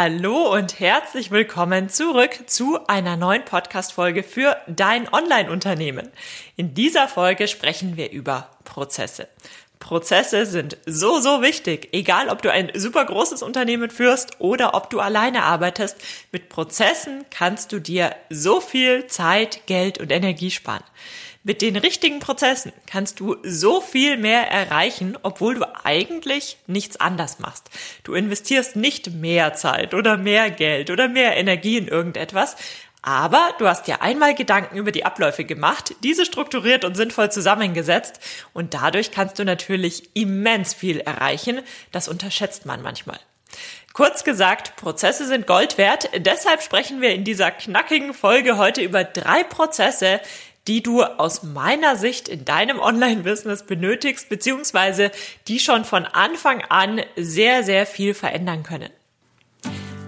Hallo und herzlich willkommen zurück zu einer neuen Podcast-Folge für dein Online-Unternehmen. In dieser Folge sprechen wir über Prozesse. Prozesse sind so, so wichtig. Egal, ob du ein super großes Unternehmen führst oder ob du alleine arbeitest. Mit Prozessen kannst du dir so viel Zeit, Geld und Energie sparen. Mit den richtigen Prozessen kannst du so viel mehr erreichen, obwohl du eigentlich nichts anders machst. Du investierst nicht mehr Zeit oder mehr Geld oder mehr Energie in irgendetwas, aber du hast dir einmal Gedanken über die Abläufe gemacht, diese strukturiert und sinnvoll zusammengesetzt und dadurch kannst du natürlich immens viel erreichen. Das unterschätzt man manchmal. Kurz gesagt, Prozesse sind Gold wert. Deshalb sprechen wir in dieser knackigen Folge heute über drei Prozesse, die du aus meiner Sicht in deinem Online-Business benötigst, beziehungsweise die schon von Anfang an sehr, sehr viel verändern können.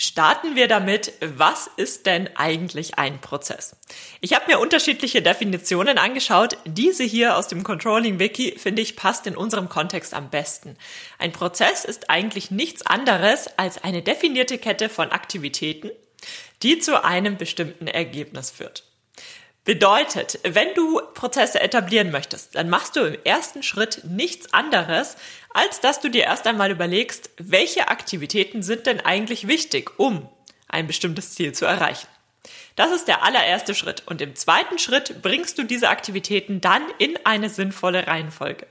Starten wir damit, was ist denn eigentlich ein Prozess? Ich habe mir unterschiedliche Definitionen angeschaut. Diese hier aus dem Controlling Wiki finde ich passt in unserem Kontext am besten. Ein Prozess ist eigentlich nichts anderes als eine definierte Kette von Aktivitäten, die zu einem bestimmten Ergebnis führt. Bedeutet, wenn du Prozesse etablieren möchtest, dann machst du im ersten Schritt nichts anderes, als dass du dir erst einmal überlegst, welche Aktivitäten sind denn eigentlich wichtig, um ein bestimmtes Ziel zu erreichen. Das ist der allererste Schritt. Und im zweiten Schritt bringst du diese Aktivitäten dann in eine sinnvolle Reihenfolge.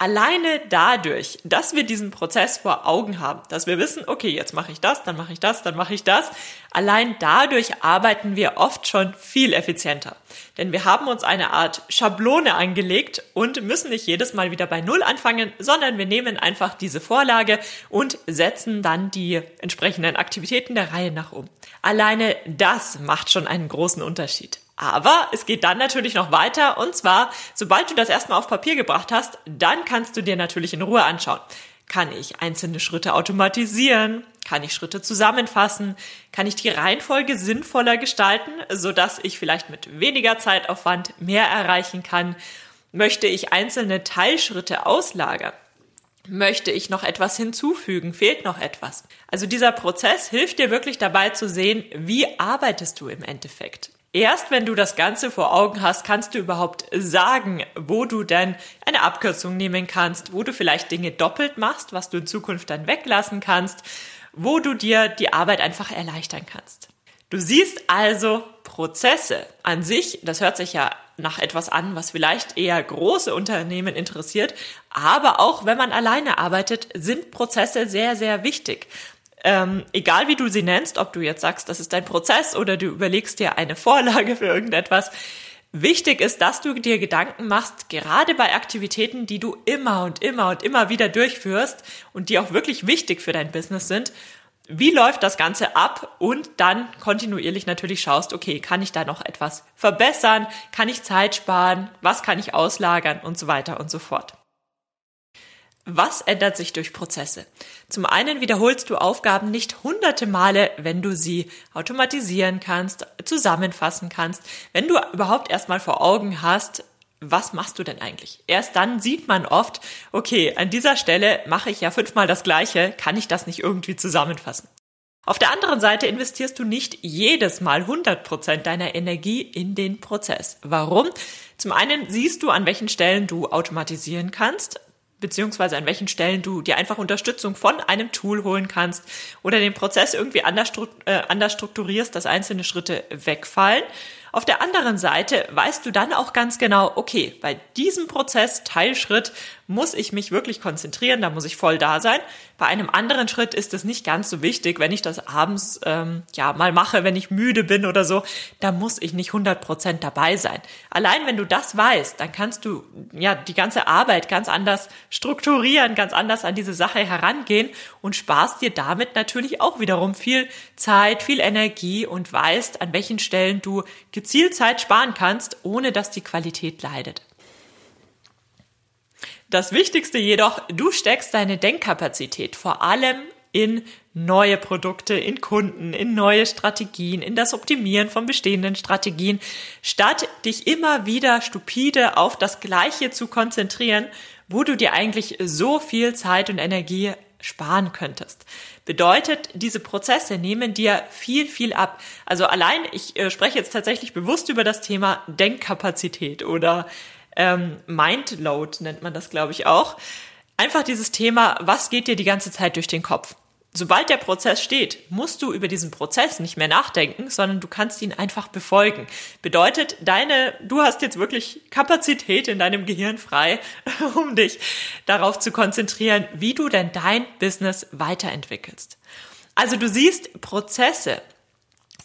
Alleine dadurch, dass wir diesen Prozess vor Augen haben, dass wir wissen, okay, jetzt mache ich das, dann mache ich das, dann mache ich das, allein dadurch arbeiten wir oft schon viel effizienter. Denn wir haben uns eine Art Schablone angelegt und müssen nicht jedes Mal wieder bei Null anfangen, sondern wir nehmen einfach diese Vorlage und setzen dann die entsprechenden Aktivitäten der Reihe nach um. Alleine das macht schon einen großen Unterschied. Aber es geht dann natürlich noch weiter und zwar, sobald du das erstmal auf Papier gebracht hast, dann kannst du dir natürlich in Ruhe anschauen. Kann ich einzelne Schritte automatisieren? Kann ich Schritte zusammenfassen? Kann ich die Reihenfolge sinnvoller gestalten, sodass ich vielleicht mit weniger Zeitaufwand mehr erreichen kann? Möchte ich einzelne Teilschritte auslagern? Möchte ich noch etwas hinzufügen? Fehlt noch etwas? Also dieser Prozess hilft dir wirklich dabei zu sehen, wie arbeitest du im Endeffekt? Erst wenn du das Ganze vor Augen hast, kannst du überhaupt sagen, wo du denn eine Abkürzung nehmen kannst, wo du vielleicht Dinge doppelt machst, was du in Zukunft dann weglassen kannst, wo du dir die Arbeit einfach erleichtern kannst. Du siehst also Prozesse an sich, das hört sich ja nach etwas an, was vielleicht eher große Unternehmen interessiert, aber auch wenn man alleine arbeitet, sind Prozesse sehr, sehr wichtig ähm, egal wie du sie nennst, ob du jetzt sagst, das ist dein Prozess oder du überlegst dir eine Vorlage für irgendetwas, wichtig ist, dass du dir Gedanken machst, gerade bei Aktivitäten, die du immer und immer und immer wieder durchführst und die auch wirklich wichtig für dein Business sind, wie läuft das Ganze ab? Und dann kontinuierlich natürlich schaust, okay, kann ich da noch etwas verbessern, kann ich Zeit sparen, was kann ich auslagern? Und so weiter und so fort. Was ändert sich durch Prozesse? Zum einen wiederholst du Aufgaben nicht hunderte Male, wenn du sie automatisieren kannst, zusammenfassen kannst, wenn du überhaupt erstmal vor Augen hast, was machst du denn eigentlich? Erst dann sieht man oft, okay, an dieser Stelle mache ich ja fünfmal das Gleiche, kann ich das nicht irgendwie zusammenfassen? Auf der anderen Seite investierst du nicht jedes Mal 100 Prozent deiner Energie in den Prozess. Warum? Zum einen siehst du, an welchen Stellen du automatisieren kannst, beziehungsweise an welchen Stellen du dir einfach Unterstützung von einem Tool holen kannst oder den Prozess irgendwie anders, äh, anders strukturierst, dass einzelne Schritte wegfallen. Auf der anderen Seite weißt du dann auch ganz genau, okay, bei diesem Prozess, Teilschritt, muss ich mich wirklich konzentrieren, da muss ich voll da sein. Bei einem anderen Schritt ist es nicht ganz so wichtig, wenn ich das abends ähm, ja mal mache, wenn ich müde bin oder so, da muss ich nicht 100% dabei sein. Allein wenn du das weißt, dann kannst du ja die ganze Arbeit ganz anders strukturieren, ganz anders an diese Sache herangehen und sparst dir damit natürlich auch wiederum viel Zeit, viel Energie und weißt, an welchen Stellen du gezielt Zeit sparen kannst, ohne dass die Qualität leidet. Das Wichtigste jedoch, du steckst deine Denkkapazität vor allem in neue Produkte, in Kunden, in neue Strategien, in das Optimieren von bestehenden Strategien, statt dich immer wieder stupide auf das Gleiche zu konzentrieren, wo du dir eigentlich so viel Zeit und Energie sparen könntest. Bedeutet, diese Prozesse nehmen dir viel, viel ab. Also allein, ich äh, spreche jetzt tatsächlich bewusst über das Thema Denkkapazität oder ähm, Mindload nennt man das, glaube ich, auch. Einfach dieses Thema, was geht dir die ganze Zeit durch den Kopf? Sobald der Prozess steht, musst du über diesen Prozess nicht mehr nachdenken, sondern du kannst ihn einfach befolgen. Bedeutet, deine, du hast jetzt wirklich Kapazität in deinem Gehirn frei, um dich darauf zu konzentrieren, wie du denn dein Business weiterentwickelst. Also du siehst, Prozesse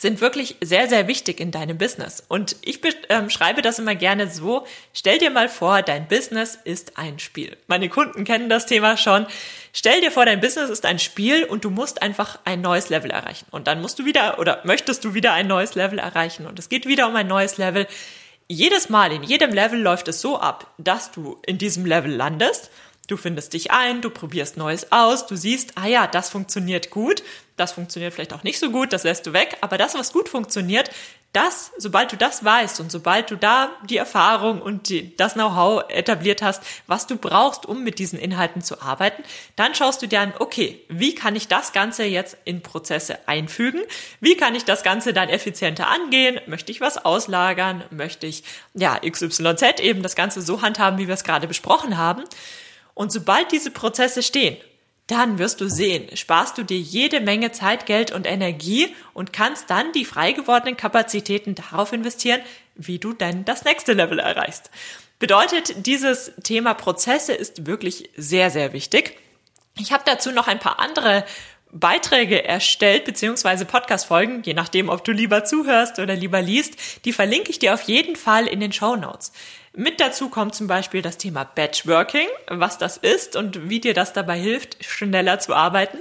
sind wirklich sehr, sehr wichtig in deinem Business. Und ich ähm, schreibe das immer gerne so, stell dir mal vor, dein Business ist ein Spiel. Meine Kunden kennen das Thema schon. Stell dir vor, dein Business ist ein Spiel und du musst einfach ein neues Level erreichen. Und dann musst du wieder oder möchtest du wieder ein neues Level erreichen. Und es geht wieder um ein neues Level. Jedes Mal, in jedem Level läuft es so ab, dass du in diesem Level landest Du findest dich ein, du probierst Neues aus, du siehst, ah ja, das funktioniert gut, das funktioniert vielleicht auch nicht so gut, das lässt du weg, aber das, was gut funktioniert, das, sobald du das weißt und sobald du da die Erfahrung und die, das Know-how etabliert hast, was du brauchst, um mit diesen Inhalten zu arbeiten, dann schaust du dir an, okay, wie kann ich das Ganze jetzt in Prozesse einfügen? Wie kann ich das Ganze dann effizienter angehen? Möchte ich was auslagern? Möchte ich, ja, XYZ eben das Ganze so handhaben, wie wir es gerade besprochen haben? Und sobald diese Prozesse stehen, dann wirst du sehen, sparst du dir jede Menge Zeit, Geld und Energie und kannst dann die frei gewordenen Kapazitäten darauf investieren, wie du dann das nächste Level erreichst. Bedeutet, dieses Thema Prozesse ist wirklich sehr, sehr wichtig. Ich habe dazu noch ein paar andere Beiträge erstellt, beziehungsweise Podcast-Folgen, je nachdem, ob du lieber zuhörst oder lieber liest, die verlinke ich dir auf jeden Fall in den Show Notes. Mit dazu kommt zum Beispiel das Thema Batchworking, was das ist und wie dir das dabei hilft, schneller zu arbeiten.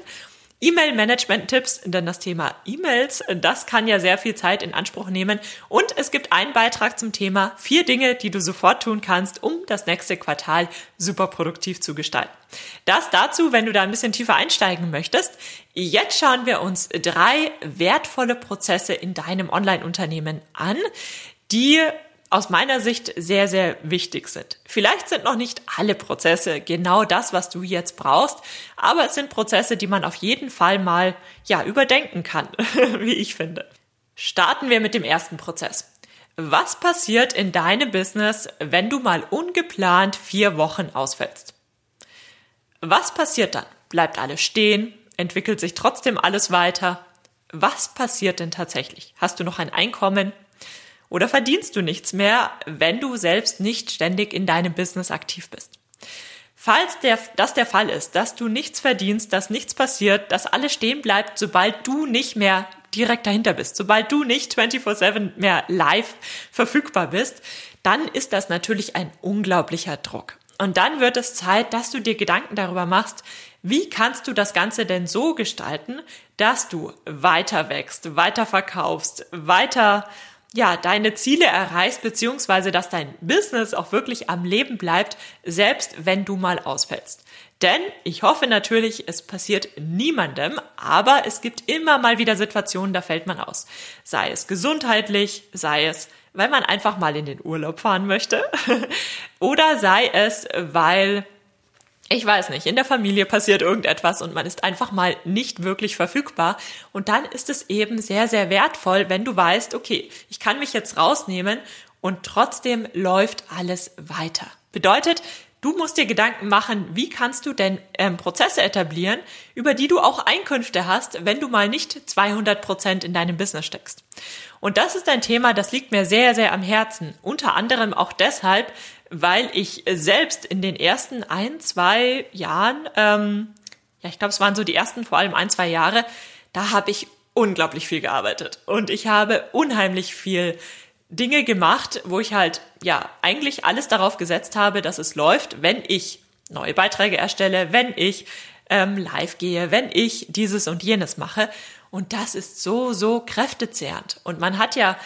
E-Mail-Management-Tipps, denn das Thema E-Mails, das kann ja sehr viel Zeit in Anspruch nehmen. Und es gibt einen Beitrag zum Thema vier Dinge, die du sofort tun kannst, um das nächste Quartal super produktiv zu gestalten. Das dazu, wenn du da ein bisschen tiefer einsteigen möchtest. Jetzt schauen wir uns drei wertvolle Prozesse in deinem Online-Unternehmen an, die aus meiner Sicht sehr, sehr wichtig sind. Vielleicht sind noch nicht alle Prozesse genau das, was du jetzt brauchst, aber es sind Prozesse, die man auf jeden Fall mal, ja, überdenken kann, wie ich finde. Starten wir mit dem ersten Prozess. Was passiert in deinem Business, wenn du mal ungeplant vier Wochen ausfällst? Was passiert dann? Bleibt alles stehen? Entwickelt sich trotzdem alles weiter? Was passiert denn tatsächlich? Hast du noch ein Einkommen? Oder verdienst du nichts mehr, wenn du selbst nicht ständig in deinem Business aktiv bist? Falls der, das der Fall ist, dass du nichts verdienst, dass nichts passiert, dass alles stehen bleibt, sobald du nicht mehr direkt dahinter bist, sobald du nicht 24/7 mehr live verfügbar bist, dann ist das natürlich ein unglaublicher Druck. Und dann wird es Zeit, dass du dir Gedanken darüber machst, wie kannst du das Ganze denn so gestalten, dass du weiter wächst, weiter verkaufst, weiter ja, deine Ziele erreichst, beziehungsweise dass dein Business auch wirklich am Leben bleibt, selbst wenn du mal ausfällst. Denn ich hoffe natürlich, es passiert niemandem, aber es gibt immer mal wieder Situationen, da fällt man aus. Sei es gesundheitlich, sei es, weil man einfach mal in den Urlaub fahren möchte, oder sei es, weil ich weiß nicht, in der Familie passiert irgendetwas und man ist einfach mal nicht wirklich verfügbar. Und dann ist es eben sehr, sehr wertvoll, wenn du weißt, okay, ich kann mich jetzt rausnehmen und trotzdem läuft alles weiter. Bedeutet, Du musst dir Gedanken machen, wie kannst du denn ähm, Prozesse etablieren, über die du auch Einkünfte hast, wenn du mal nicht 200 Prozent in deinem Business steckst. Und das ist ein Thema, das liegt mir sehr, sehr am Herzen. Unter anderem auch deshalb, weil ich selbst in den ersten ein, zwei Jahren, ähm, ja, ich glaube, es waren so die ersten vor allem ein, zwei Jahre, da habe ich unglaublich viel gearbeitet und ich habe unheimlich viel Dinge gemacht, wo ich halt, ja, eigentlich alles darauf gesetzt habe, dass es läuft, wenn ich neue Beiträge erstelle, wenn ich ähm, live gehe, wenn ich dieses und jenes mache. Und das ist so, so kräftezehrend. Und man hat ja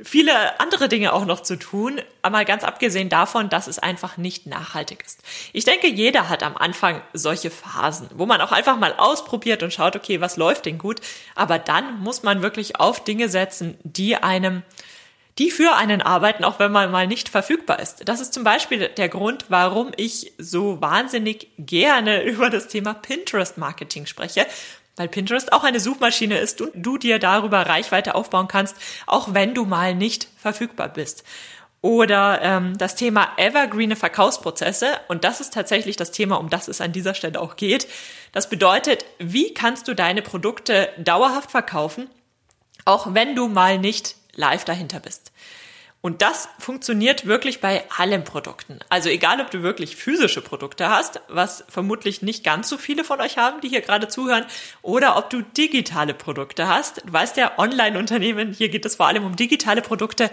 viele andere Dinge auch noch zu tun, aber ganz abgesehen davon, dass es einfach nicht nachhaltig ist. Ich denke, jeder hat am Anfang solche Phasen, wo man auch einfach mal ausprobiert und schaut, okay, was läuft denn gut, aber dann muss man wirklich auf Dinge setzen, die einem die für einen arbeiten, auch wenn man mal nicht verfügbar ist. Das ist zum Beispiel der Grund, warum ich so wahnsinnig gerne über das Thema Pinterest-Marketing spreche, weil Pinterest auch eine Suchmaschine ist und du dir darüber Reichweite aufbauen kannst, auch wenn du mal nicht verfügbar bist. Oder ähm, das Thema evergreene Verkaufsprozesse. Und das ist tatsächlich das Thema, um das es an dieser Stelle auch geht. Das bedeutet, wie kannst du deine Produkte dauerhaft verkaufen, auch wenn du mal nicht live dahinter bist. Und das funktioniert wirklich bei allen Produkten. Also egal, ob du wirklich physische Produkte hast, was vermutlich nicht ganz so viele von euch haben, die hier gerade zuhören, oder ob du digitale Produkte hast. Du weißt ja, Online-Unternehmen, hier geht es vor allem um digitale Produkte.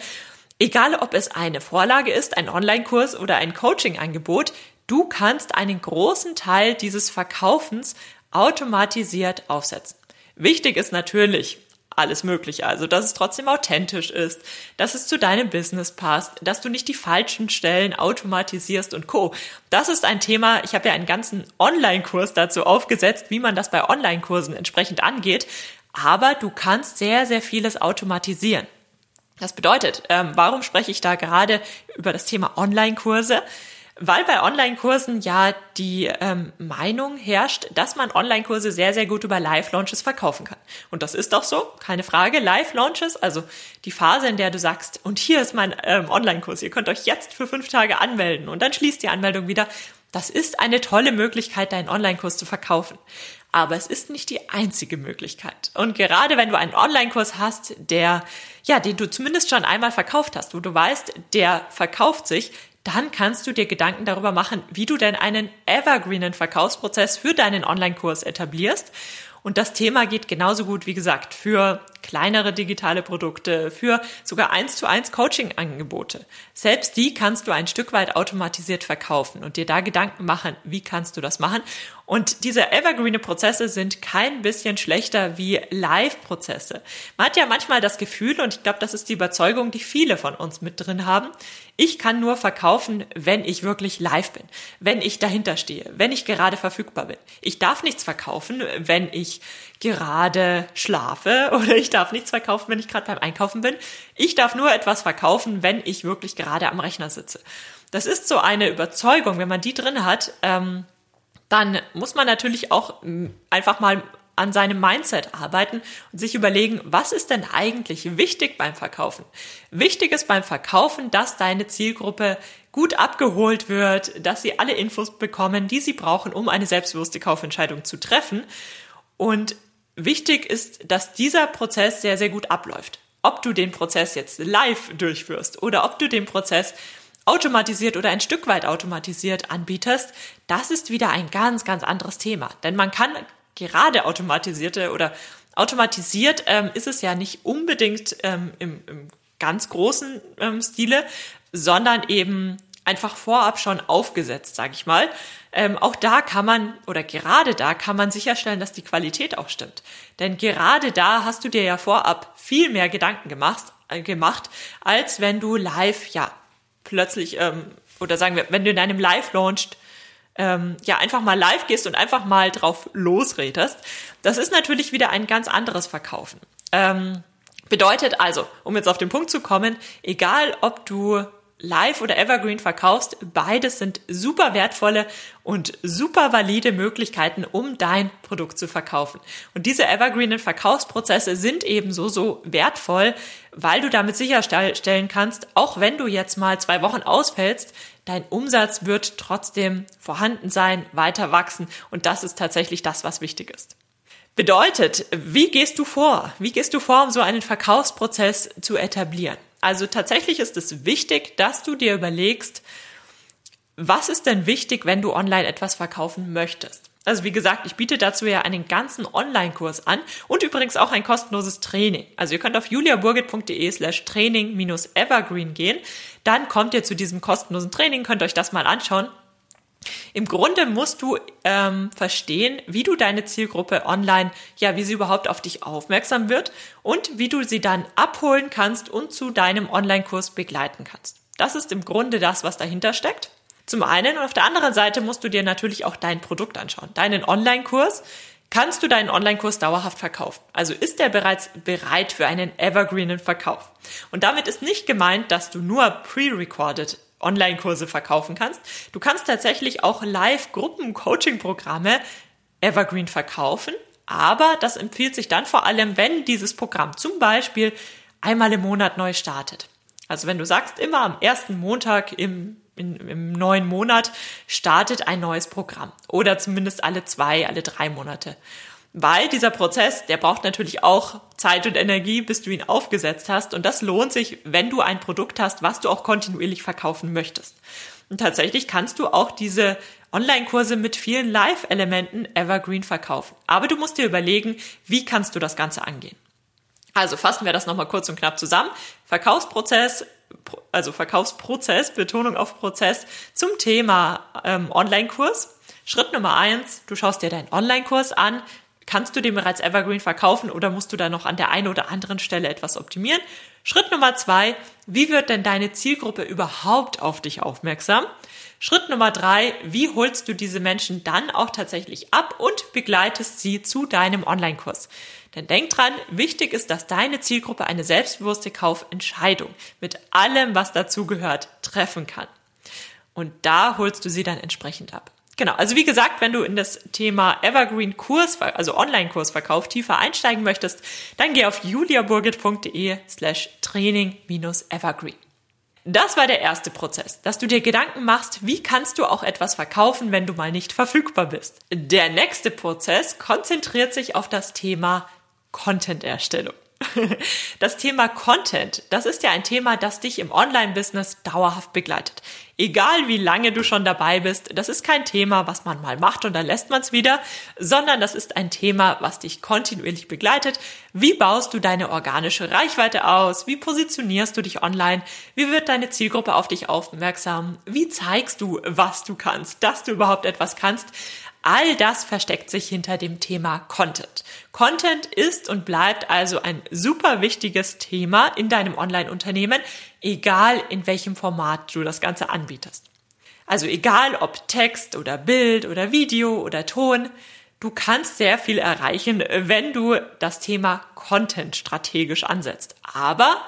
Egal, ob es eine Vorlage ist, ein Online-Kurs oder ein Coaching-Angebot, du kannst einen großen Teil dieses Verkaufens automatisiert aufsetzen. Wichtig ist natürlich, alles Mögliche. Also, dass es trotzdem authentisch ist, dass es zu deinem Business passt, dass du nicht die falschen Stellen automatisierst und Co. Das ist ein Thema, ich habe ja einen ganzen Online-Kurs dazu aufgesetzt, wie man das bei Online-Kursen entsprechend angeht. Aber du kannst sehr, sehr vieles automatisieren. Das bedeutet, ähm, warum spreche ich da gerade über das Thema Online-Kurse? Weil bei Online-Kursen ja die ähm, Meinung herrscht, dass man Online-Kurse sehr, sehr gut über Live-Launches verkaufen kann. Und das ist auch so, keine Frage. Live-Launches, also die Phase, in der du sagst, und hier ist mein ähm, Online-Kurs, ihr könnt euch jetzt für fünf Tage anmelden und dann schließt die Anmeldung wieder. Das ist eine tolle Möglichkeit, deinen Online-Kurs zu verkaufen. Aber es ist nicht die einzige Möglichkeit. Und gerade wenn du einen Online-Kurs hast, der, ja, den du zumindest schon einmal verkauft hast, wo du weißt, der verkauft sich, dann kannst du dir Gedanken darüber machen, wie du denn einen evergreenen Verkaufsprozess für deinen Online-Kurs etablierst. Und das Thema geht genauso gut, wie gesagt, für kleinere digitale Produkte, für sogar eins zu eins Coaching-Angebote. Selbst die kannst du ein Stück weit automatisiert verkaufen und dir da Gedanken machen, wie kannst du das machen. Und diese evergreene Prozesse sind kein bisschen schlechter wie Live-Prozesse. Man hat ja manchmal das Gefühl, und ich glaube, das ist die Überzeugung, die viele von uns mit drin haben, ich kann nur verkaufen, wenn ich wirklich live bin, wenn ich dahinter stehe, wenn ich gerade verfügbar bin. Ich darf nichts verkaufen, wenn ich gerade schlafe oder ich darf nichts verkaufen, wenn ich gerade beim Einkaufen bin. Ich darf nur etwas verkaufen, wenn ich wirklich gerade am Rechner sitze. Das ist so eine Überzeugung, wenn man die drin hat, ähm, dann muss man natürlich auch einfach mal an seinem Mindset arbeiten und sich überlegen, was ist denn eigentlich wichtig beim Verkaufen? Wichtig ist beim Verkaufen, dass deine Zielgruppe gut abgeholt wird, dass sie alle Infos bekommen, die sie brauchen, um eine selbstbewusste Kaufentscheidung zu treffen. Und wichtig ist, dass dieser Prozess sehr, sehr gut abläuft. Ob du den Prozess jetzt live durchführst oder ob du den Prozess automatisiert oder ein Stück weit automatisiert anbietest, das ist wieder ein ganz, ganz anderes Thema. Denn man kann gerade automatisierte oder automatisiert ähm, ist es ja nicht unbedingt ähm, im, im ganz großen ähm, Stile, sondern eben einfach vorab schon aufgesetzt, sage ich mal. Ähm, auch da kann man oder gerade da kann man sicherstellen, dass die Qualität auch stimmt. Denn gerade da hast du dir ja vorab viel mehr Gedanken gemacht, äh, gemacht als wenn du live ja plötzlich ähm, oder sagen wir, wenn du in deinem Live-Launch ähm, ja einfach mal live gehst und einfach mal drauf losredest. Das ist natürlich wieder ein ganz anderes Verkaufen. Ähm, bedeutet also, um jetzt auf den Punkt zu kommen, egal ob du Live oder Evergreen verkaufst, beides sind super wertvolle und super valide Möglichkeiten, um dein Produkt zu verkaufen. Und diese Evergreenen Verkaufsprozesse sind ebenso so wertvoll, weil du damit sicherstellen kannst, auch wenn du jetzt mal zwei Wochen ausfällst, dein Umsatz wird trotzdem vorhanden sein, weiter wachsen und das ist tatsächlich das, was wichtig ist. Bedeutet, wie gehst du vor? Wie gehst du vor, um so einen Verkaufsprozess zu etablieren? Also tatsächlich ist es wichtig, dass du dir überlegst, was ist denn wichtig, wenn du online etwas verkaufen möchtest? Also wie gesagt, ich biete dazu ja einen ganzen Online-Kurs an und übrigens auch ein kostenloses Training. Also ihr könnt auf juliaburgit.de slash training minus evergreen gehen. Dann kommt ihr zu diesem kostenlosen Training, könnt euch das mal anschauen. Im Grunde musst du ähm, verstehen, wie du deine Zielgruppe online, ja, wie sie überhaupt auf dich aufmerksam wird und wie du sie dann abholen kannst und zu deinem Online-Kurs begleiten kannst. Das ist im Grunde das, was dahinter steckt. Zum einen und auf der anderen Seite musst du dir natürlich auch dein Produkt anschauen. Deinen Online-Kurs. Kannst du deinen Online-Kurs dauerhaft verkaufen? Also ist der bereits bereit für einen evergreenen Verkauf? Und damit ist nicht gemeint, dass du nur pre-recorded Online-Kurse verkaufen kannst. Du kannst tatsächlich auch Live-Gruppen-Coaching-Programme evergreen verkaufen. Aber das empfiehlt sich dann vor allem, wenn dieses Programm zum Beispiel einmal im Monat neu startet. Also wenn du sagst, immer am ersten Montag im in, im neuen Monat startet ein neues Programm oder zumindest alle zwei, alle drei Monate. Weil dieser Prozess, der braucht natürlich auch Zeit und Energie, bis du ihn aufgesetzt hast. Und das lohnt sich, wenn du ein Produkt hast, was du auch kontinuierlich verkaufen möchtest. Und tatsächlich kannst du auch diese Online-Kurse mit vielen Live-Elementen evergreen verkaufen. Aber du musst dir überlegen, wie kannst du das Ganze angehen. Also fassen wir das nochmal kurz und knapp zusammen. Verkaufsprozess also Verkaufsprozess, Betonung auf Prozess zum Thema ähm, Online-Kurs. Schritt Nummer eins, du schaust dir deinen Online-Kurs an. Kannst du den bereits Evergreen verkaufen oder musst du da noch an der einen oder anderen Stelle etwas optimieren? Schritt Nummer zwei, wie wird denn deine Zielgruppe überhaupt auf dich aufmerksam? Schritt Nummer drei, wie holst du diese Menschen dann auch tatsächlich ab und begleitest sie zu deinem Online-Kurs? Denn denk dran, wichtig ist, dass deine Zielgruppe eine selbstbewusste Kaufentscheidung mit allem, was dazugehört, treffen kann. Und da holst du sie dann entsprechend ab. Genau, also wie gesagt, wenn du in das Thema Evergreen Kurs, also Online-Kursverkauf tiefer einsteigen möchtest, dann geh auf juliaburgit.de slash training-evergreen. Das war der erste Prozess, dass du dir Gedanken machst, wie kannst du auch etwas verkaufen, wenn du mal nicht verfügbar bist. Der nächste Prozess konzentriert sich auf das Thema Content-Erstellung. Das Thema Content, das ist ja ein Thema, das dich im Online-Business dauerhaft begleitet. Egal wie lange du schon dabei bist, das ist kein Thema, was man mal macht und dann lässt man es wieder, sondern das ist ein Thema, was dich kontinuierlich begleitet. Wie baust du deine organische Reichweite aus? Wie positionierst du dich online? Wie wird deine Zielgruppe auf dich aufmerksam? Wie zeigst du, was du kannst, dass du überhaupt etwas kannst? All das versteckt sich hinter dem Thema Content. Content ist und bleibt also ein super wichtiges Thema in deinem Online-Unternehmen, egal in welchem Format du das Ganze anbietest. Also egal ob Text oder Bild oder Video oder Ton, du kannst sehr viel erreichen, wenn du das Thema Content strategisch ansetzt. Aber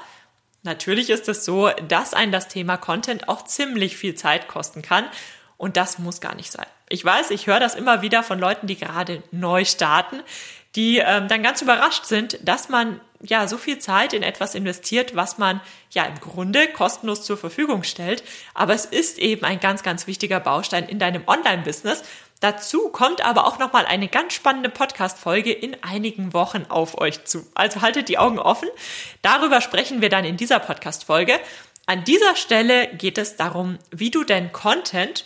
natürlich ist es so, dass ein das Thema Content auch ziemlich viel Zeit kosten kann und das muss gar nicht sein. Ich weiß, ich höre das immer wieder von Leuten, die gerade neu starten, die ähm, dann ganz überrascht sind, dass man ja so viel Zeit in etwas investiert, was man ja im Grunde kostenlos zur Verfügung stellt. Aber es ist eben ein ganz, ganz wichtiger Baustein in deinem Online-Business. Dazu kommt aber auch nochmal eine ganz spannende Podcast-Folge in einigen Wochen auf euch zu. Also haltet die Augen offen. Darüber sprechen wir dann in dieser Podcast-Folge. An dieser Stelle geht es darum, wie du denn Content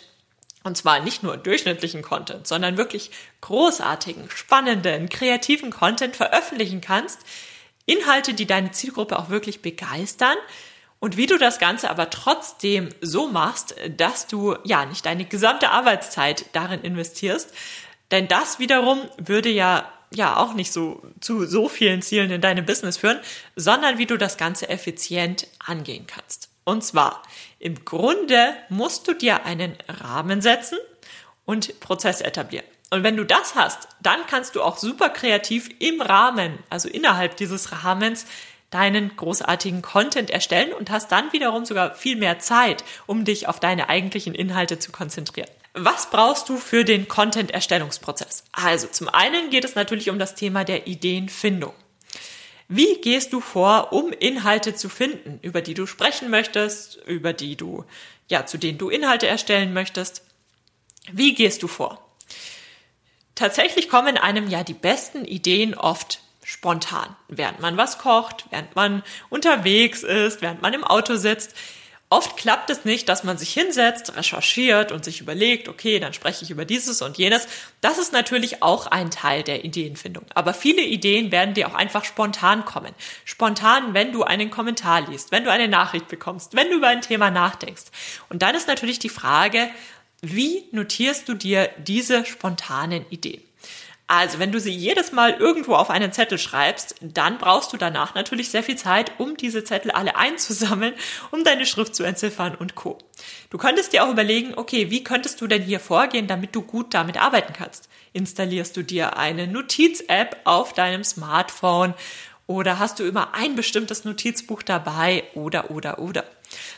und zwar nicht nur durchschnittlichen Content, sondern wirklich großartigen, spannenden, kreativen Content veröffentlichen kannst. Inhalte, die deine Zielgruppe auch wirklich begeistern. Und wie du das Ganze aber trotzdem so machst, dass du ja nicht deine gesamte Arbeitszeit darin investierst. Denn das wiederum würde ja ja auch nicht so zu so vielen Zielen in deinem Business führen, sondern wie du das Ganze effizient angehen kannst. Und zwar, im Grunde musst du dir einen Rahmen setzen und Prozess etablieren. Und wenn du das hast, dann kannst du auch super kreativ im Rahmen, also innerhalb dieses Rahmens, deinen großartigen Content erstellen und hast dann wiederum sogar viel mehr Zeit, um dich auf deine eigentlichen Inhalte zu konzentrieren. Was brauchst du für den Content-Erstellungsprozess? Also zum einen geht es natürlich um das Thema der Ideenfindung. Wie gehst du vor, um Inhalte zu finden, über die du sprechen möchtest, über die du, ja, zu denen du Inhalte erstellen möchtest? Wie gehst du vor? Tatsächlich kommen einem ja die besten Ideen oft spontan, während man was kocht, während man unterwegs ist, während man im Auto sitzt. Oft klappt es nicht, dass man sich hinsetzt, recherchiert und sich überlegt, okay, dann spreche ich über dieses und jenes. Das ist natürlich auch ein Teil der Ideenfindung. Aber viele Ideen werden dir auch einfach spontan kommen. Spontan, wenn du einen Kommentar liest, wenn du eine Nachricht bekommst, wenn du über ein Thema nachdenkst. Und dann ist natürlich die Frage, wie notierst du dir diese spontanen Ideen? Also, wenn du sie jedes Mal irgendwo auf einen Zettel schreibst, dann brauchst du danach natürlich sehr viel Zeit, um diese Zettel alle einzusammeln, um deine Schrift zu entziffern und Co. Du könntest dir auch überlegen, okay, wie könntest du denn hier vorgehen, damit du gut damit arbeiten kannst? Installierst du dir eine Notiz-App auf deinem Smartphone oder hast du immer ein bestimmtes Notizbuch dabei oder oder oder?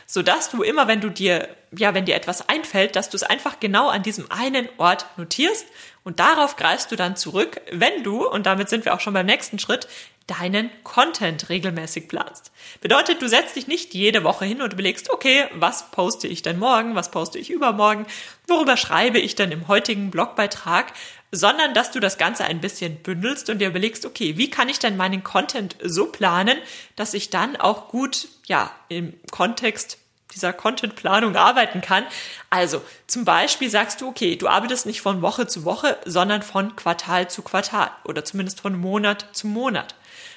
Sodass du immer, wenn du dir, ja, wenn dir etwas einfällt, dass du es einfach genau an diesem einen Ort notierst und darauf greifst du dann zurück, wenn du, und damit sind wir auch schon beim nächsten Schritt, deinen Content regelmäßig planst. Bedeutet, du setzt dich nicht jede Woche hin und überlegst, okay, was poste ich denn morgen, was poste ich übermorgen, worüber schreibe ich denn im heutigen Blogbeitrag, sondern dass du das Ganze ein bisschen bündelst und dir überlegst, okay, wie kann ich denn meinen Content so planen, dass ich dann auch gut, ja, im Kontext dieser Contentplanung arbeiten kann. Also zum Beispiel sagst du, okay, du arbeitest nicht von Woche zu Woche, sondern von Quartal zu Quartal oder zumindest von Monat zu Monat,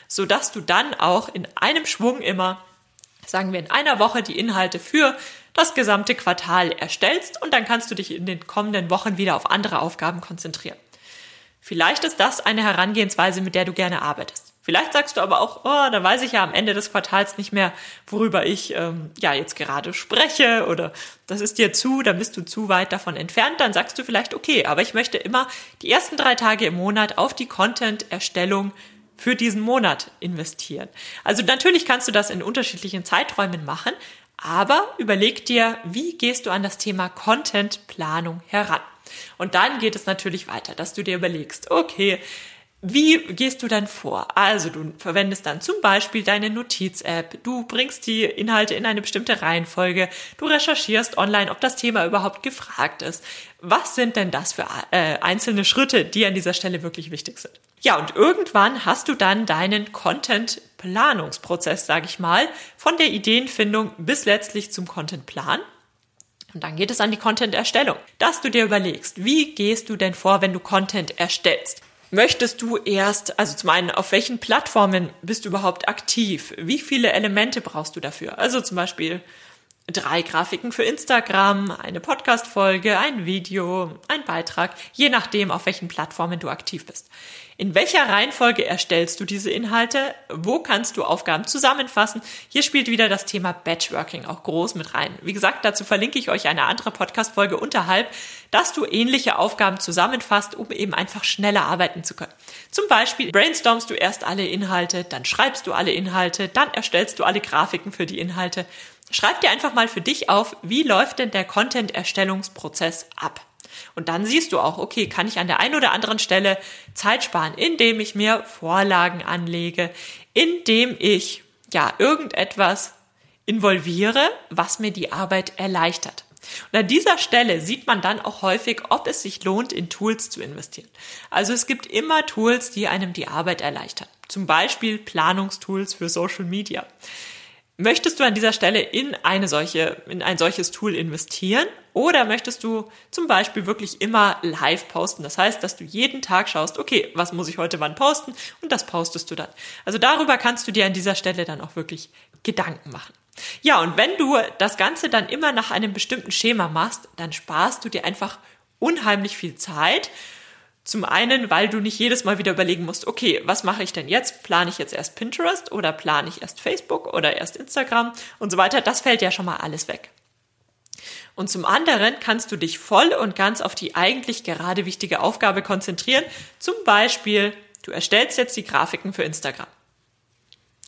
so dass du dann auch in einem Schwung immer, sagen wir in einer Woche, die Inhalte für das gesamte Quartal erstellst und dann kannst du dich in den kommenden Wochen wieder auf andere Aufgaben konzentrieren. Vielleicht ist das eine Herangehensweise, mit der du gerne arbeitest. Vielleicht sagst du aber auch, oh, da weiß ich ja am Ende des Quartals nicht mehr, worüber ich ähm, ja jetzt gerade spreche oder das ist dir zu, da bist du zu weit davon entfernt. Dann sagst du vielleicht, okay, aber ich möchte immer die ersten drei Tage im Monat auf die Content-Erstellung für diesen Monat investieren. Also natürlich kannst du das in unterschiedlichen Zeiträumen machen, aber überleg dir, wie gehst du an das Thema Content-Planung heran? Und dann geht es natürlich weiter, dass du dir überlegst, okay, wie gehst du dann vor? Also du verwendest dann zum Beispiel deine Notiz-App, du bringst die Inhalte in eine bestimmte Reihenfolge, du recherchierst online, ob das Thema überhaupt gefragt ist. Was sind denn das für äh, einzelne Schritte, die an dieser Stelle wirklich wichtig sind? Ja, und irgendwann hast du dann deinen Content-Planungsprozess, sage ich mal, von der Ideenfindung bis letztlich zum Content-Plan. Und dann geht es an die Content-Erstellung, dass du dir überlegst, wie gehst du denn vor, wenn du Content erstellst? Möchtest du erst, also zum einen, auf welchen Plattformen bist du überhaupt aktiv? Wie viele Elemente brauchst du dafür? Also zum Beispiel drei Grafiken für Instagram, eine Podcast-Folge, ein Video, ein Beitrag, je nachdem, auf welchen Plattformen du aktiv bist. In welcher Reihenfolge erstellst du diese Inhalte? Wo kannst du Aufgaben zusammenfassen? Hier spielt wieder das Thema Batchworking auch groß mit rein. Wie gesagt, dazu verlinke ich euch eine andere Podcast-Folge unterhalb, dass du ähnliche Aufgaben zusammenfasst, um eben einfach schneller arbeiten zu können. Zum Beispiel brainstormst du erst alle Inhalte, dann schreibst du alle Inhalte, dann erstellst du alle Grafiken für die Inhalte. Schreib dir einfach mal für dich auf, wie läuft denn der Content-Erstellungsprozess ab? Und dann siehst du auch, okay, kann ich an der einen oder anderen Stelle Zeit sparen, indem ich mir Vorlagen anlege, indem ich ja irgendetwas involviere, was mir die Arbeit erleichtert. Und an dieser Stelle sieht man dann auch häufig, ob es sich lohnt, in Tools zu investieren. Also es gibt immer Tools, die einem die Arbeit erleichtern. Zum Beispiel Planungstools für Social Media. Möchtest du an dieser Stelle in eine solche, in ein solches Tool investieren oder möchtest du zum Beispiel wirklich immer live posten? Das heißt, dass du jeden Tag schaust, okay, was muss ich heute wann posten und das postest du dann. Also darüber kannst du dir an dieser Stelle dann auch wirklich Gedanken machen. Ja, und wenn du das Ganze dann immer nach einem bestimmten Schema machst, dann sparst du dir einfach unheimlich viel Zeit zum einen, weil du nicht jedes Mal wieder überlegen musst, okay, was mache ich denn jetzt? Plane ich jetzt erst Pinterest oder plane ich erst Facebook oder erst Instagram und so weiter? Das fällt ja schon mal alles weg. Und zum anderen kannst du dich voll und ganz auf die eigentlich gerade wichtige Aufgabe konzentrieren. Zum Beispiel, du erstellst jetzt die Grafiken für Instagram.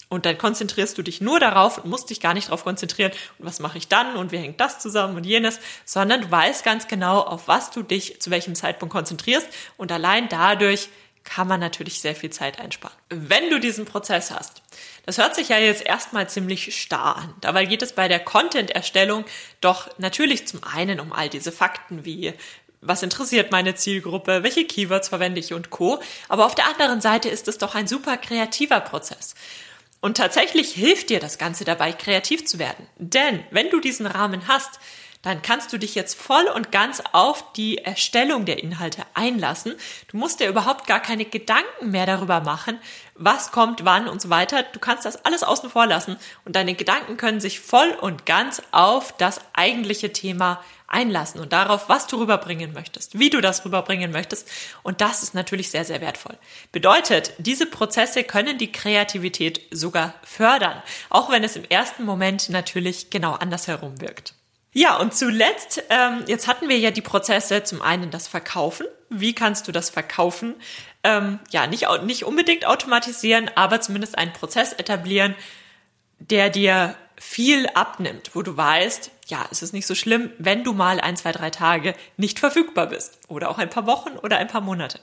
Und dann konzentrierst du dich nur darauf und musst dich gar nicht darauf konzentrieren, und was mache ich dann und wie hängt das zusammen und jenes, sondern du weißt ganz genau, auf was du dich zu welchem Zeitpunkt konzentrierst und allein dadurch kann man natürlich sehr viel Zeit einsparen. Wenn du diesen Prozess hast, das hört sich ja jetzt erstmal ziemlich starr an. Dabei geht es bei der Content-Erstellung doch natürlich zum einen um all diese Fakten wie was interessiert meine Zielgruppe, welche Keywords verwende ich und Co. Aber auf der anderen Seite ist es doch ein super kreativer Prozess. Und tatsächlich hilft dir das Ganze dabei, kreativ zu werden. Denn wenn du diesen Rahmen hast, dann kannst du dich jetzt voll und ganz auf die Erstellung der Inhalte einlassen. Du musst dir überhaupt gar keine Gedanken mehr darüber machen, was kommt, wann und so weiter. Du kannst das alles außen vor lassen und deine Gedanken können sich voll und ganz auf das eigentliche Thema einlassen und darauf, was du rüberbringen möchtest, wie du das rüberbringen möchtest. Und das ist natürlich sehr, sehr wertvoll. Bedeutet, diese Prozesse können die Kreativität sogar fördern, auch wenn es im ersten Moment natürlich genau andersherum wirkt. Ja, und zuletzt, ähm, jetzt hatten wir ja die Prozesse, zum einen das Verkaufen. Wie kannst du das verkaufen? Ähm, ja, nicht, nicht unbedingt automatisieren, aber zumindest einen Prozess etablieren, der dir viel abnimmt, wo du weißt, ja, es ist nicht so schlimm, wenn du mal ein, zwei, drei Tage nicht verfügbar bist oder auch ein paar Wochen oder ein paar Monate.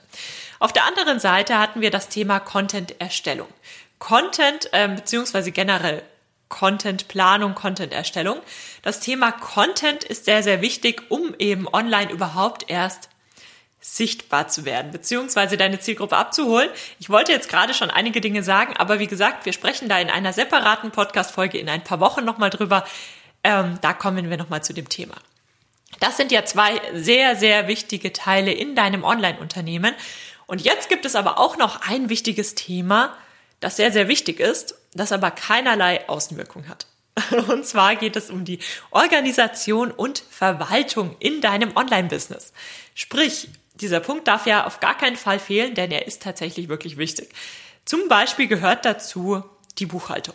Auf der anderen Seite hatten wir das Thema Content-Erstellung. Content ähm, beziehungsweise generell Content-Planung, Content-Erstellung. Das Thema Content ist sehr, sehr wichtig, um eben online überhaupt erst sichtbar zu werden, beziehungsweise deine Zielgruppe abzuholen. Ich wollte jetzt gerade schon einige Dinge sagen, aber wie gesagt, wir sprechen da in einer separaten Podcast-Folge in ein paar Wochen nochmal drüber. Ähm, da kommen wir nochmal zu dem Thema. Das sind ja zwei sehr, sehr wichtige Teile in deinem Online-Unternehmen. Und jetzt gibt es aber auch noch ein wichtiges Thema, das sehr, sehr wichtig ist, das aber keinerlei Außenwirkung hat. Und zwar geht es um die Organisation und Verwaltung in deinem Online-Business. Sprich, dieser Punkt darf ja auf gar keinen Fall fehlen, denn er ist tatsächlich wirklich wichtig. Zum Beispiel gehört dazu die Buchhaltung.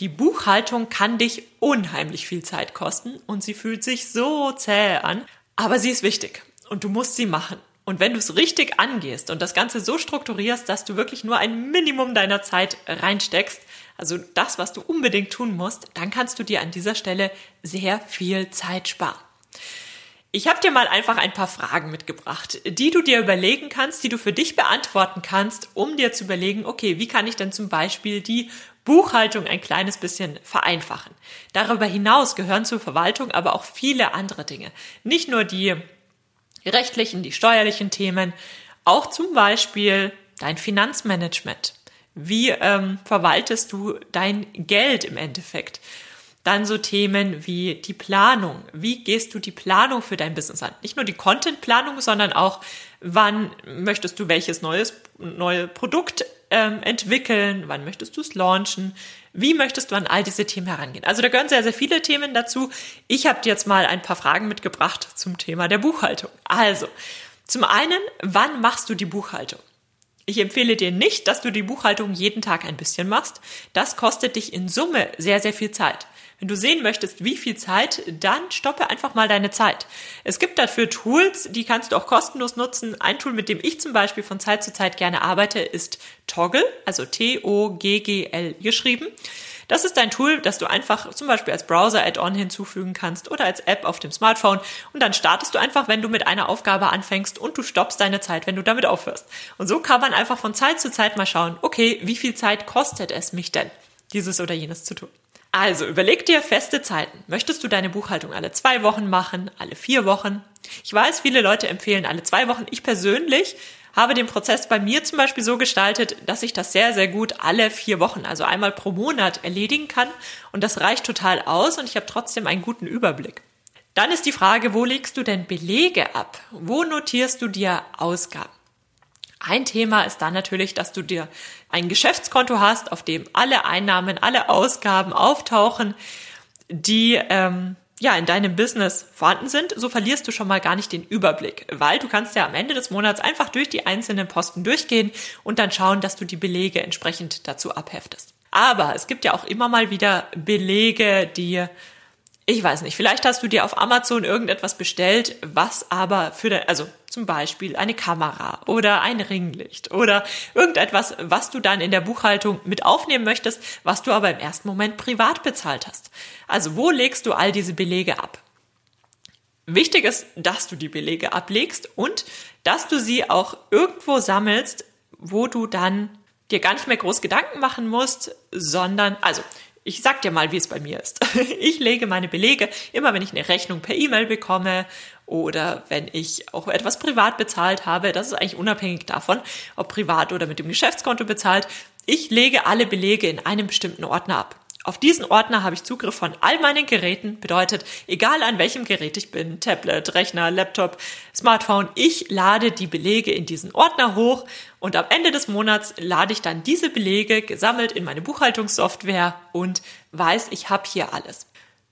Die Buchhaltung kann dich unheimlich viel Zeit kosten und sie fühlt sich so zäh an, aber sie ist wichtig und du musst sie machen. Und wenn du es richtig angehst und das Ganze so strukturierst, dass du wirklich nur ein Minimum deiner Zeit reinsteckst, also das, was du unbedingt tun musst, dann kannst du dir an dieser Stelle sehr viel Zeit sparen. Ich habe dir mal einfach ein paar Fragen mitgebracht, die du dir überlegen kannst, die du für dich beantworten kannst, um dir zu überlegen, okay, wie kann ich denn zum Beispiel die Buchhaltung ein kleines bisschen vereinfachen. Darüber hinaus gehören zur Verwaltung aber auch viele andere Dinge. Nicht nur die rechtlichen, die steuerlichen Themen, auch zum Beispiel dein Finanzmanagement. Wie ähm, verwaltest du dein Geld im Endeffekt? Dann so Themen wie die Planung. Wie gehst du die Planung für dein Business an? Nicht nur die Content-Planung, sondern auch, wann möchtest du welches neues, neue Produkt ähm, entwickeln? Wann möchtest du es launchen? Wie möchtest du an all diese Themen herangehen? Also da gehören sehr, sehr viele Themen dazu. Ich habe dir jetzt mal ein paar Fragen mitgebracht zum Thema der Buchhaltung. Also, zum einen, wann machst du die Buchhaltung? Ich empfehle dir nicht, dass du die Buchhaltung jeden Tag ein bisschen machst. Das kostet dich in Summe sehr, sehr viel Zeit. Wenn du sehen möchtest, wie viel Zeit, dann stoppe einfach mal deine Zeit. Es gibt dafür Tools, die kannst du auch kostenlos nutzen. Ein Tool, mit dem ich zum Beispiel von Zeit zu Zeit gerne arbeite, ist Toggle, also T-O-G-G-L geschrieben. Das ist ein Tool, das du einfach zum Beispiel als Browser-Add-on hinzufügen kannst oder als App auf dem Smartphone und dann startest du einfach, wenn du mit einer Aufgabe anfängst und du stoppst deine Zeit, wenn du damit aufhörst. Und so kann man einfach von Zeit zu Zeit mal schauen, okay, wie viel Zeit kostet es mich denn, dieses oder jenes zu tun? Also überleg dir feste Zeiten. Möchtest du deine Buchhaltung alle zwei Wochen machen, alle vier Wochen? Ich weiß, viele Leute empfehlen alle zwei Wochen. Ich persönlich habe den Prozess bei mir zum Beispiel so gestaltet, dass ich das sehr, sehr gut alle vier Wochen, also einmal pro Monat erledigen kann. Und das reicht total aus und ich habe trotzdem einen guten Überblick. Dann ist die Frage, wo legst du denn Belege ab? Wo notierst du dir Ausgaben? Ein Thema ist dann natürlich, dass du dir ein Geschäftskonto hast, auf dem alle Einnahmen, alle Ausgaben auftauchen, die ähm, ja in deinem Business vorhanden sind. So verlierst du schon mal gar nicht den Überblick, weil du kannst ja am Ende des Monats einfach durch die einzelnen Posten durchgehen und dann schauen, dass du die Belege entsprechend dazu abheftest. Aber es gibt ja auch immer mal wieder Belege, die ich weiß nicht, vielleicht hast du dir auf Amazon irgendetwas bestellt, was aber für dein, also zum Beispiel eine Kamera oder ein Ringlicht oder irgendetwas, was du dann in der Buchhaltung mit aufnehmen möchtest, was du aber im ersten Moment privat bezahlt hast. Also wo legst du all diese Belege ab? Wichtig ist, dass du die Belege ablegst und dass du sie auch irgendwo sammelst, wo du dann dir gar nicht mehr groß Gedanken machen musst, sondern, also ich sag dir mal, wie es bei mir ist. Ich lege meine Belege immer, wenn ich eine Rechnung per E-Mail bekomme oder wenn ich auch etwas privat bezahlt habe. Das ist eigentlich unabhängig davon, ob privat oder mit dem Geschäftskonto bezahlt. Ich lege alle Belege in einem bestimmten Ordner ab. Auf diesen Ordner habe ich Zugriff von all meinen Geräten, bedeutet, egal an welchem Gerät ich bin, Tablet, Rechner, Laptop, Smartphone, ich lade die Belege in diesen Ordner hoch und am Ende des Monats lade ich dann diese Belege gesammelt in meine Buchhaltungssoftware und weiß, ich habe hier alles.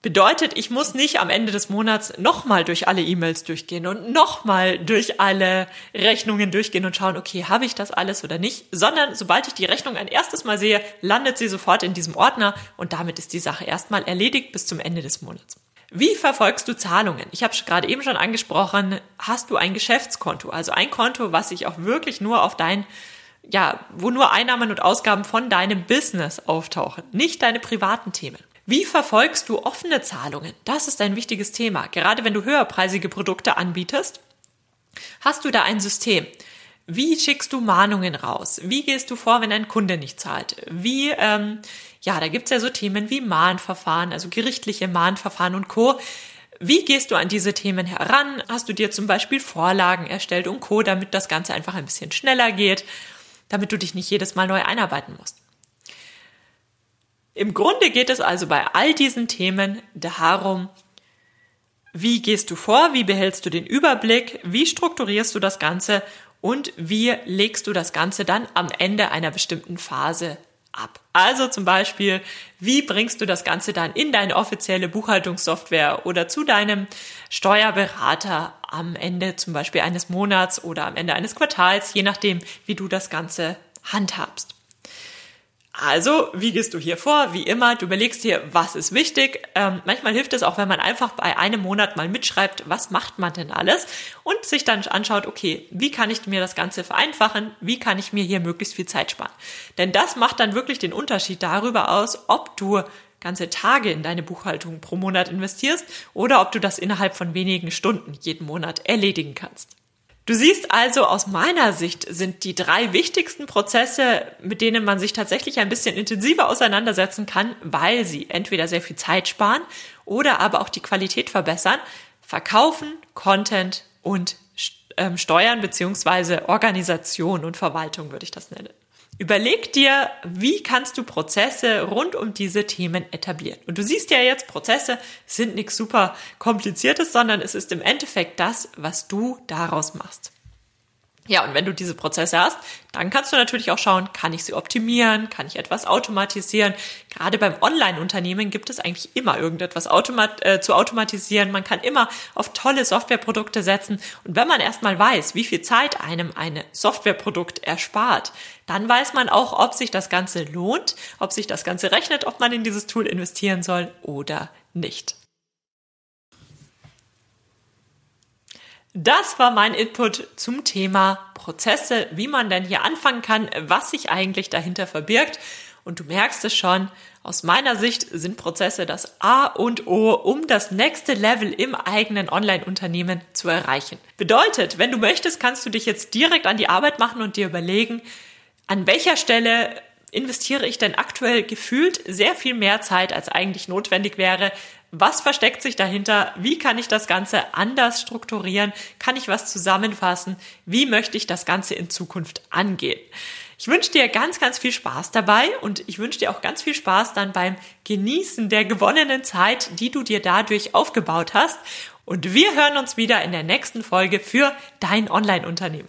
Bedeutet, ich muss nicht am Ende des Monats nochmal durch alle E-Mails durchgehen und nochmal durch alle Rechnungen durchgehen und schauen, okay, habe ich das alles oder nicht, sondern sobald ich die Rechnung ein erstes Mal sehe, landet sie sofort in diesem Ordner und damit ist die Sache erstmal erledigt bis zum Ende des Monats. Wie verfolgst du Zahlungen? Ich habe gerade eben schon angesprochen, hast du ein Geschäftskonto, also ein Konto, was sich auch wirklich nur auf dein ja, wo nur Einnahmen und Ausgaben von deinem Business auftauchen, nicht deine privaten Themen. Wie verfolgst du offene Zahlungen? Das ist ein wichtiges Thema. Gerade wenn du höherpreisige Produkte anbietest, hast du da ein System. Wie schickst du Mahnungen raus? Wie gehst du vor, wenn ein Kunde nicht zahlt? Wie, ähm, ja, da gibt's ja so Themen wie Mahnverfahren, also gerichtliche Mahnverfahren und Co. Wie gehst du an diese Themen heran? Hast du dir zum Beispiel Vorlagen erstellt und Co., damit das Ganze einfach ein bisschen schneller geht, damit du dich nicht jedes Mal neu einarbeiten musst? Im Grunde geht es also bei all diesen Themen darum, wie gehst du vor, wie behältst du den Überblick, wie strukturierst du das Ganze und wie legst du das Ganze dann am Ende einer bestimmten Phase ab. Also zum Beispiel, wie bringst du das Ganze dann in deine offizielle Buchhaltungssoftware oder zu deinem Steuerberater am Ende zum Beispiel eines Monats oder am Ende eines Quartals, je nachdem, wie du das Ganze handhabst. Also, wie gehst du hier vor? Wie immer, du überlegst dir, was ist wichtig. Ähm, manchmal hilft es auch, wenn man einfach bei einem Monat mal mitschreibt, was macht man denn alles und sich dann anschaut, okay, wie kann ich mir das Ganze vereinfachen? Wie kann ich mir hier möglichst viel Zeit sparen? Denn das macht dann wirklich den Unterschied darüber aus, ob du ganze Tage in deine Buchhaltung pro Monat investierst oder ob du das innerhalb von wenigen Stunden jeden Monat erledigen kannst. Du siehst also, aus meiner Sicht sind die drei wichtigsten Prozesse, mit denen man sich tatsächlich ein bisschen intensiver auseinandersetzen kann, weil sie entweder sehr viel Zeit sparen oder aber auch die Qualität verbessern. Verkaufen, Content und ähm, Steuern beziehungsweise Organisation und Verwaltung würde ich das nennen. Überleg dir, wie kannst du Prozesse rund um diese Themen etablieren. Und du siehst ja jetzt, Prozesse sind nichts super kompliziertes, sondern es ist im Endeffekt das, was du daraus machst. Ja, und wenn du diese Prozesse hast, dann kannst du natürlich auch schauen, kann ich sie optimieren, kann ich etwas automatisieren. Gerade beim Online-Unternehmen gibt es eigentlich immer irgendetwas automat äh, zu automatisieren. Man kann immer auf tolle Softwareprodukte setzen. Und wenn man erstmal weiß, wie viel Zeit einem ein Softwareprodukt erspart, dann weiß man auch, ob sich das Ganze lohnt, ob sich das Ganze rechnet, ob man in dieses Tool investieren soll oder nicht. Das war mein Input zum Thema Prozesse, wie man denn hier anfangen kann, was sich eigentlich dahinter verbirgt. Und du merkst es schon, aus meiner Sicht sind Prozesse das A und O, um das nächste Level im eigenen Online-Unternehmen zu erreichen. Bedeutet, wenn du möchtest, kannst du dich jetzt direkt an die Arbeit machen und dir überlegen, an welcher Stelle investiere ich denn aktuell gefühlt sehr viel mehr Zeit, als eigentlich notwendig wäre, was versteckt sich dahinter? Wie kann ich das Ganze anders strukturieren? Kann ich was zusammenfassen? Wie möchte ich das Ganze in Zukunft angehen? Ich wünsche dir ganz, ganz viel Spaß dabei und ich wünsche dir auch ganz viel Spaß dann beim Genießen der gewonnenen Zeit, die du dir dadurch aufgebaut hast. Und wir hören uns wieder in der nächsten Folge für dein Online-Unternehmen.